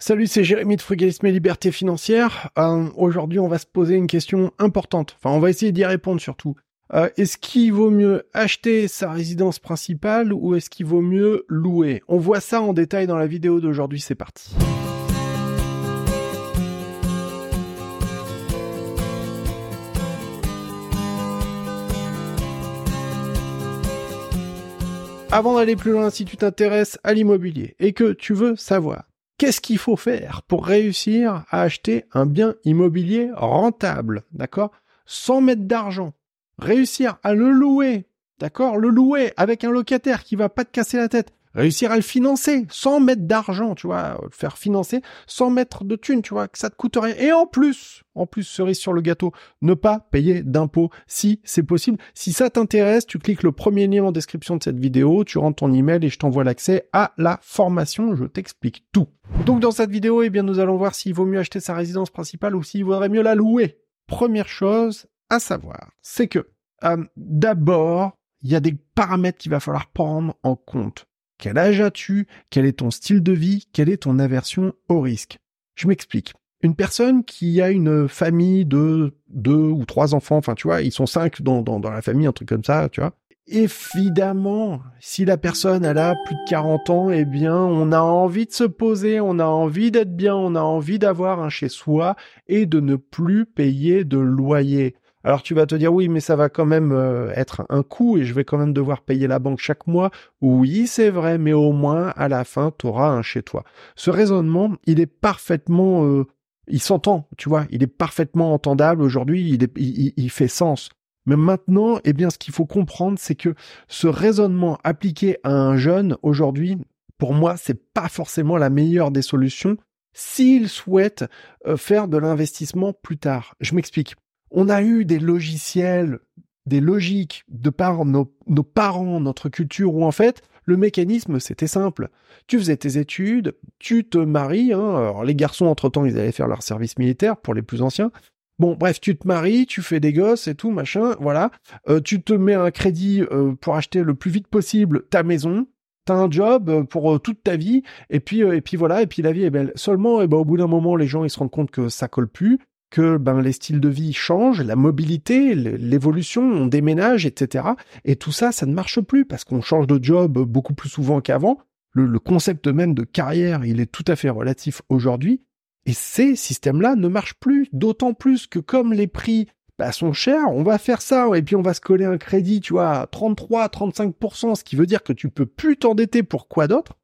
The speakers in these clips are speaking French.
Salut, c'est Jérémy de Frugalisme et Liberté Financière. Euh, Aujourd'hui, on va se poser une question importante. Enfin, on va essayer d'y répondre surtout. Euh, est-ce qu'il vaut mieux acheter sa résidence principale ou est-ce qu'il vaut mieux louer? On voit ça en détail dans la vidéo d'aujourd'hui, c'est parti. Avant d'aller plus loin, si tu t'intéresses à l'immobilier et que tu veux savoir Qu'est-ce qu'il faut faire pour réussir à acheter un bien immobilier rentable, d'accord? Sans mettre d'argent. Réussir à le louer, d'accord? Le louer avec un locataire qui va pas te casser la tête réussir à le financer sans mettre d'argent, tu vois, le faire financer sans mettre de thunes, tu vois, que ça te coûte rien. Et en plus, en plus, cerise sur le gâteau, ne pas payer d'impôts si c'est possible. Si ça t'intéresse, tu cliques le premier lien en description de cette vidéo, tu rentres ton email et je t'envoie l'accès à la formation. Je t'explique tout. Donc dans cette vidéo, eh bien, nous allons voir s'il vaut mieux acheter sa résidence principale ou s'il vaudrait mieux la louer. Première chose à savoir, c'est que euh, d'abord, il y a des paramètres qu'il va falloir prendre en compte. Quel âge as-tu? Quel est ton style de vie? Quelle est ton aversion au risque? Je m'explique. Une personne qui a une famille de deux ou trois enfants, enfin tu vois, ils sont cinq dans, dans, la famille, un truc comme ça, tu vois. Évidemment, si la personne elle a plus de 40 ans, eh bien, on a envie de se poser, on a envie d'être bien, on a envie d'avoir un chez soi et de ne plus payer de loyer. Alors tu vas te dire oui, mais ça va quand même euh, être un coût et je vais quand même devoir payer la banque chaque mois. Oui, c'est vrai, mais au moins à la fin, tu auras un chez toi. Ce raisonnement, il est parfaitement... Euh, il s'entend, tu vois, il est parfaitement entendable aujourd'hui, il, il, fait sens. Mais maintenant, eh bien, ce qu'il faut comprendre, c'est que ce raisonnement appliqué à un jeune aujourd'hui, pour moi, c'est pas forcément la meilleure des solutions s'il souhaite euh, faire de l'investissement plus tard. Je m'explique on a eu des logiciels, des logiques de par nos, parents, notre culture, où en fait, le mécanisme, c'était simple. Tu faisais tes études, tu te maries, hein, alors les garçons, entre-temps, ils allaient faire leur service militaire pour les plus anciens. Bon, bref, tu te maries, tu fais des gosses et tout, machin, voilà. Euh, tu te mets un crédit euh, pour acheter le plus vite possible ta maison, t'as un job euh, pour toute ta vie, et puis, et puis voilà, et puis la vie est belle. Seulement, et ben, au bout d'un moment, les gens, ils se rendent compte que ça colle plus, que ben les styles de vie changent, la mobilité, l'évolution, on déménage, etc. Et tout ça, ça ne marche plus parce qu'on change de job beaucoup plus souvent qu'avant. Le, concept même de carrière, il est tout à fait relatif aujourd'hui. Et ces systèmes-là ne marchent plus, d'autant plus que comme les prix bah, sont chers, on va faire ça, et puis on va se coller un crédit, tu vois, à 33, 35%, ce qui veut dire que tu peux plus t'endetter pour quoi d'autre,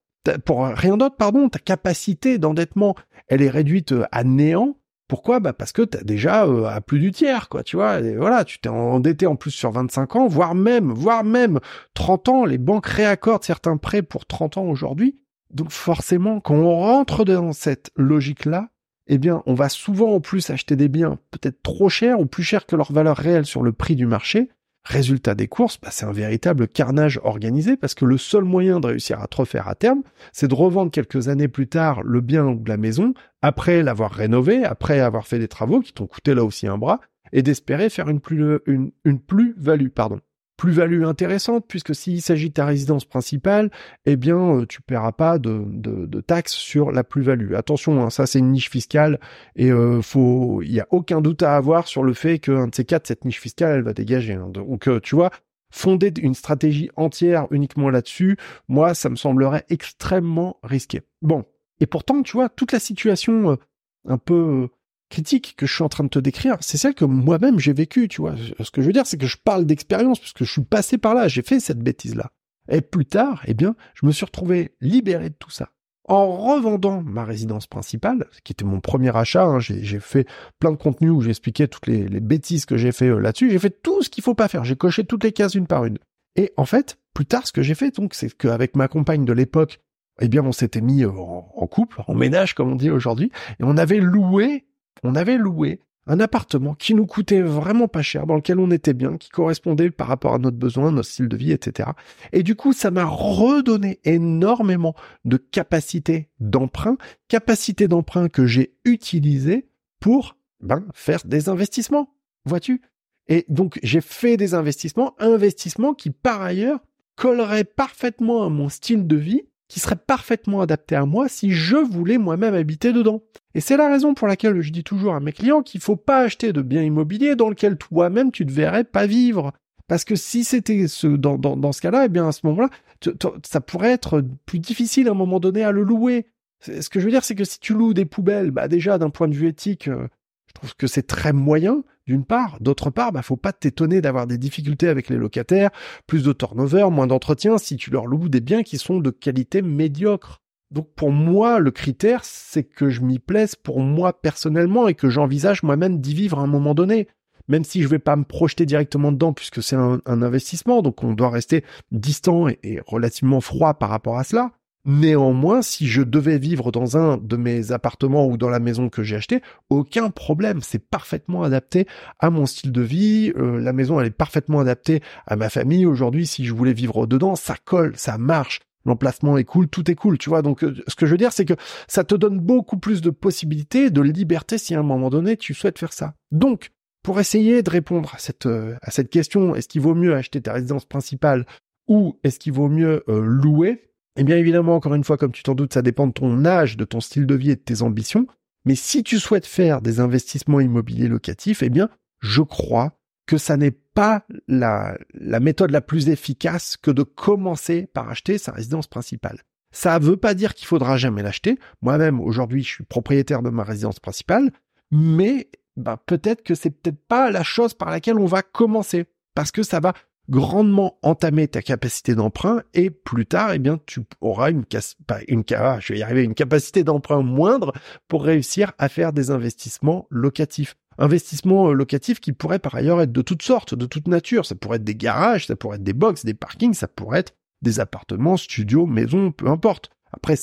pour rien d'autre, pardon, ta capacité d'endettement, elle est réduite à néant, pourquoi? Bah parce que t'as déjà euh, à plus du tiers, quoi, tu vois. Voilà, tu t'es endetté en plus sur 25 ans, voire même, voire même 30 ans. Les banques réaccordent certains prêts pour 30 ans aujourd'hui. Donc forcément, quand on rentre dans cette logique-là, eh bien, on va souvent en plus acheter des biens peut-être trop chers ou plus chers que leur valeur réelle sur le prix du marché. Résultat des courses, bah, c'est un véritable carnage organisé parce que le seul moyen de réussir à te refaire à terme, c'est de revendre quelques années plus tard le bien ou la maison, après l'avoir rénové, après avoir fait des travaux qui t'ont coûté là aussi un bras, et d'espérer faire une plus, une, une plus-value, pardon plus-value intéressante, puisque s'il s'agit de ta résidence principale, eh bien, euh, tu paieras pas de, de, taxes sur la plus-value. Attention, hein, ça c'est une niche fiscale, et euh, il y a aucun doute à avoir sur le fait qu'un de ces quatre, cette niche fiscale, elle va dégager. Hein. Donc, euh, tu vois, fonder une stratégie entière uniquement là-dessus, moi, ça me semblerait extrêmement risqué. Bon, et pourtant, tu vois, toute la situation un peu critique que je suis en train de te décrire, c'est celle que moi-même j'ai vécue, tu vois. Ce que je veux dire, c'est que je parle d'expérience, puisque je suis passé par là, j'ai fait cette bêtise-là. Et plus tard, eh bien, je me suis retrouvé libéré de tout ça. En revendant ma résidence principale, qui était mon premier achat, hein, j'ai fait plein de contenus où j'expliquais toutes les, bêtises que j'ai fait euh, là-dessus, j'ai fait tout ce qu'il faut pas faire, j'ai coché toutes les cases une par une. Et en fait, plus tard, ce que j'ai fait, donc, c'est qu'avec ma compagne de l'époque, eh bien, on s'était mis euh, en couple, en ménage, comme on dit aujourd'hui, et on avait loué on avait loué un appartement qui nous coûtait vraiment pas cher, dans lequel on était bien, qui correspondait par rapport à notre besoin, notre style de vie, etc. Et du coup, ça m'a redonné énormément de capacité d'emprunt, capacité d'emprunt que j'ai utilisée pour ben, faire des investissements, vois-tu Et donc, j'ai fait des investissements, investissements qui par ailleurs colleraient parfaitement à mon style de vie, qui serait parfaitement adapté à moi si je voulais moi-même habiter dedans. Et c'est la raison pour laquelle je dis toujours à mes clients qu'il faut pas acheter de biens immobiliers dans lequel toi-même tu ne verrais pas vivre. Parce que si c'était ce, dans, dans, ce cas-là, eh bien à ce moment-là, ça pourrait être plus difficile à un moment donné à le louer. Ce que je veux dire, c'est que si tu loues des poubelles, bah déjà d'un point de vue éthique, euh, trouve que c'est très moyen d'une part. D'autre part, bah faut pas t'étonner d'avoir des difficultés avec les locataires, plus de turnover, moins d'entretien si tu leur loues des biens qui sont de qualité médiocre. Donc pour moi, le critère, c'est que je m'y plaise pour moi personnellement et que j'envisage moi-même d'y vivre à un moment donné. Même si je vais pas me projeter directement dedans puisque c'est un, investissement, donc on doit rester distant et relativement froid par rapport à cela. Néanmoins, si je devais vivre dans un de mes appartements ou dans la maison que j'ai acheté, aucun problème, c'est parfaitement adapté à mon style de vie, euh, la maison elle est parfaitement adaptée à ma famille. Aujourd'hui, si je voulais vivre dedans, ça colle, ça marche. L'emplacement est cool, tout est cool, tu vois. Donc, euh, ce que je veux dire, c'est que ça te donne beaucoup plus de possibilités, de liberté si à un moment donné tu souhaites faire ça. Donc, pour essayer de répondre à cette, euh, à cette question, est-ce qu'il vaut mieux acheter ta résidence principale ou est-ce qu'il vaut mieux louer et eh bien évidemment, encore une fois, comme tu t'en doutes, ça dépend de ton âge, de ton style de vie et de tes ambitions. Mais si tu souhaites faire des investissements immobiliers locatifs, eh bien, je crois que ça n'est pas la, méthode la plus efficace que de commencer par acheter sa résidence principale. Ça ne veut pas dire qu'il faudra jamais l'acheter. Moi-même, aujourd'hui, je suis propriétaire de ma résidence principale, mais ben, peut-être que c'est peut-être pas la chose par laquelle on va commencer, parce que ça va grandement entamer ta capacité d'emprunt et plus tard, eh bien, tu auras une, pas une, ah, je vais y arriver, une capacité d'emprunt moindre pour réussir à faire des investissements locatifs. Investissements euh, locatifs qui pourraient par ailleurs être de toutes sortes, de toute nature. Ça pourrait être des garages, ça pourrait être des box, des parkings, ça pourrait être des appartements, studios, maisons, peu importe. Après,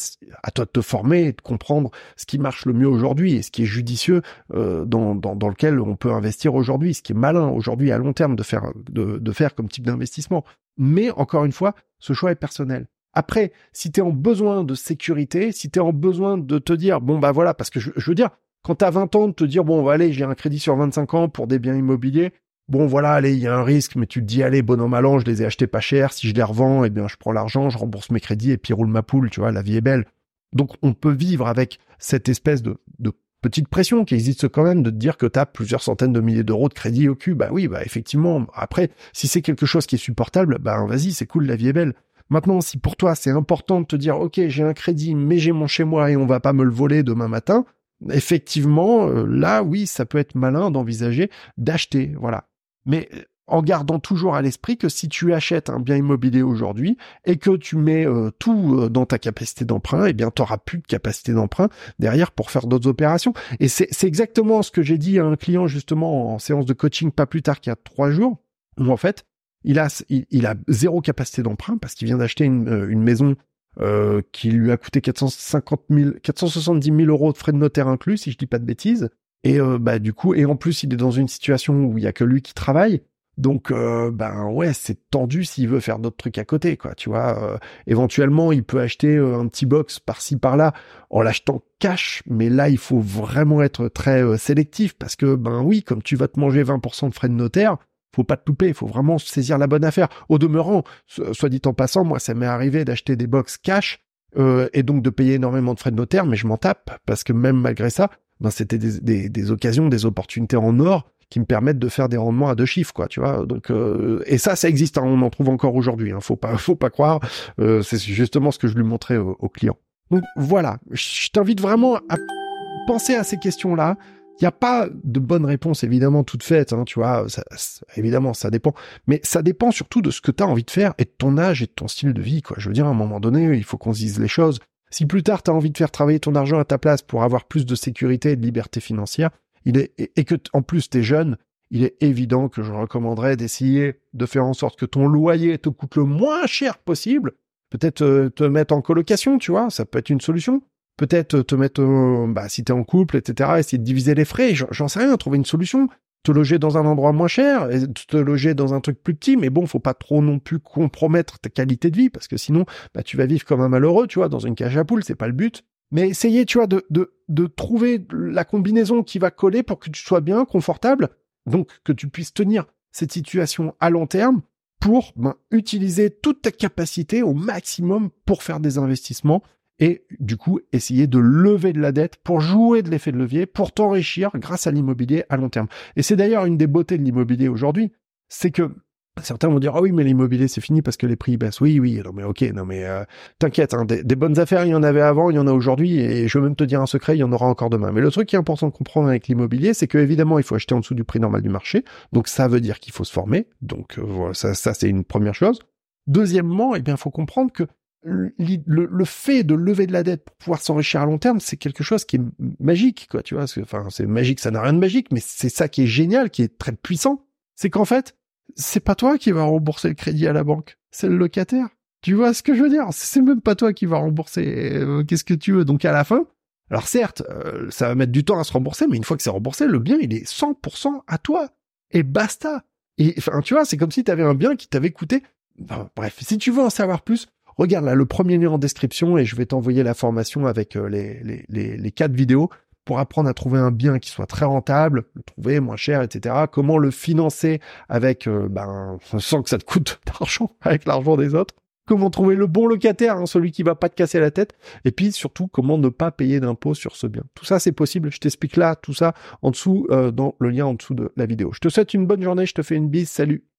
à toi de te former et de comprendre ce qui marche le mieux aujourd'hui et ce qui est judicieux euh, dans, dans, lequel on peut investir aujourd'hui, ce qui est malin aujourd'hui à long terme de faire, de, de faire comme type d'investissement. Mais encore une fois, ce choix est personnel. Après, si tu es en besoin de sécurité, si tu es en besoin de te dire, bon bah voilà, parce que je, je veux dire, quand tu as 20 ans, de te dire, bon, allez, j'ai un crédit sur 25 ans pour des biens immobiliers, bon voilà, allez, il y a un risque, mais tu te dis, allez, bon an, mal an, je les ai achetés pas cher, si je les revends, eh bien, je prends l'argent, je rembourse mes crédits et puis roule ma poule, tu vois, la vie est belle. Donc, on peut vivre avec cette espèce de, de petite pression qui existe quand même de te dire que tu as plusieurs centaines de milliers d'euros de crédit au cul. Bah oui, bah effectivement. Après, si c'est quelque chose qui est supportable, bah vas-y, c'est cool, la vie est belle. Maintenant, si pour toi c'est important de te dire, ok, j'ai un crédit, mais j'ai mon chez moi et on va pas me le voler demain matin, effectivement, euh, là, oui, ça peut être malin d'envisager d'acheter. Voilà mais euh, en gardant toujours à l'esprit que si tu achètes un bien immobilier aujourd'hui et que tu mets euh, tout euh, dans ta capacité d'emprunt, eh bien tu n'auras plus de capacité d'emprunt derrière pour faire d'autres opérations. Et c'est exactement ce que j'ai dit à un client justement en séance de coaching pas plus tard qu'il y a trois jours, où en fait il a il, a zéro capacité d'emprunt parce qu'il vient d'acheter une, une, maison qui lui a coûté 450 000, 470 000 euros de frais de notaire inclus, si je dis pas de bêtises. Et euh, bah du coup, et en plus, il est dans une situation où il y a que lui qui travaille. Donc euh, ben ouais, c'est tendu s'il veut faire d'autres trucs à côté, quoi. Tu vois, euh, éventuellement, il peut acheter un petit box par-ci par-là en l'achetant cash, mais là, il faut vraiment être très sélectif parce que ben oui, comme tu vas te manger 20% de frais de notaire, faut pas te louper, il faut vraiment saisir la bonne affaire. Au demeurant, soit dit en passant, moi, ça m'est arrivé d'acheter des box cash et donc de payer énormément de frais de notaire, mais je m'en tape parce que même malgré ça, ben c'était des, des, occasions, des opportunités en or qui me permettent de faire des rendements à deux chiffres, quoi, tu vois. Donc euh, et ça, ça existe, hein, on en trouve encore aujourd'hui. Hein, faut pas, faut pas croire. Euh, c'est justement ce que je lui montrais aux, clients. Donc voilà, je t'invite vraiment à penser à ces questions-là. Il n'y a pas de bonne réponse évidemment toute faite, hein, tu vois. Ça, évidemment, ça dépend, mais ça dépend surtout de ce que tu as envie de faire et de ton âge et de ton style de vie, quoi. Je veux dire, à un moment donné, il faut qu'on se dise les choses. Si plus tard tu as envie de faire travailler ton argent à ta place pour avoir plus de sécurité et de liberté financière, il est, et que en plus tu es jeune, il est évident que je recommanderais d'essayer de faire en sorte que ton loyer te coûte le moins cher possible. Peut-être euh, te mettre en colocation, tu vois, ça peut être une solution. Peut-être te mettre, euh, bah, si t'es en couple, etc., essayer de diviser les frais, j'en sais rien, trouver une solution te loger dans un endroit moins cher, te loger dans un truc plus petit, mais bon, faut pas trop non plus compromettre ta qualité de vie, parce que sinon, bah, tu vas vivre comme un malheureux, tu vois, dans une cage à poules, c'est pas le but. Mais essayez, tu vois, de, de, de trouver la combinaison qui va coller pour que tu sois bien, confortable, donc que tu puisses tenir cette situation à long terme, pour ben, utiliser toute ta capacité au maximum pour faire des investissements et du coup essayer de lever de la dette pour jouer de l'effet de levier, pour t'enrichir grâce à l'immobilier à long terme. Et c'est d'ailleurs une des beautés de l'immobilier aujourd'hui, c'est que Certains vont dire ah oui mais l'immobilier c'est fini parce que les prix baissent. Oui oui non mais ok non mais euh, t'inquiète hein, des, bonnes affaires il y en avait avant il y en a aujourd'hui et je veux même te dire un secret il y en aura encore demain. Mais le truc qui est important de comprendre avec l'immobilier c'est que évidemment il faut acheter en dessous du prix normal du marché donc ça veut dire qu'il faut se former donc euh, voilà ça ça c'est une première chose. Deuxièmement eh bien faut comprendre que le, le, fait de lever de la dette pour pouvoir s'enrichir à long terme, c'est quelque chose qui est magique, quoi, tu vois. Enfin, c'est magique, ça n'a rien de magique, mais c'est ça qui est génial, qui est très puissant. C'est qu'en fait, c'est pas toi qui va rembourser le crédit à la banque, c'est le locataire. Tu vois ce que je veux dire? C'est même pas toi qui va rembourser. Euh, qu'est-ce que tu veux Donc à la fin, alors certes, euh, ça va mettre du temps à se rembourser, mais une fois que c'est remboursé, le bien il est 100% à toi et basta. Et enfin, tu vois, c'est comme si tu avais un bien qui t'avait coûté. bref, si tu veux en savoir plus, regarde là le premier lien en description et je vais t'envoyer la formation avec euh, les, les, les, quatre vidéos pour apprendre à trouver un bien qui soit très rentable, le trouver moins cher, etc. Comment le financer avec, euh, ben, sans que ça te coûte d'argent, avec l'argent des autres. Comment trouver le bon locataire, hein, celui qui va pas te casser la tête. Et puis surtout, comment ne pas payer d'impôts sur ce bien. Tout ça, c'est possible. Je t'explique là tout ça en dessous, euh, dans le lien en dessous de la vidéo. Je te souhaite une bonne journée. Je te fais une bise. Salut.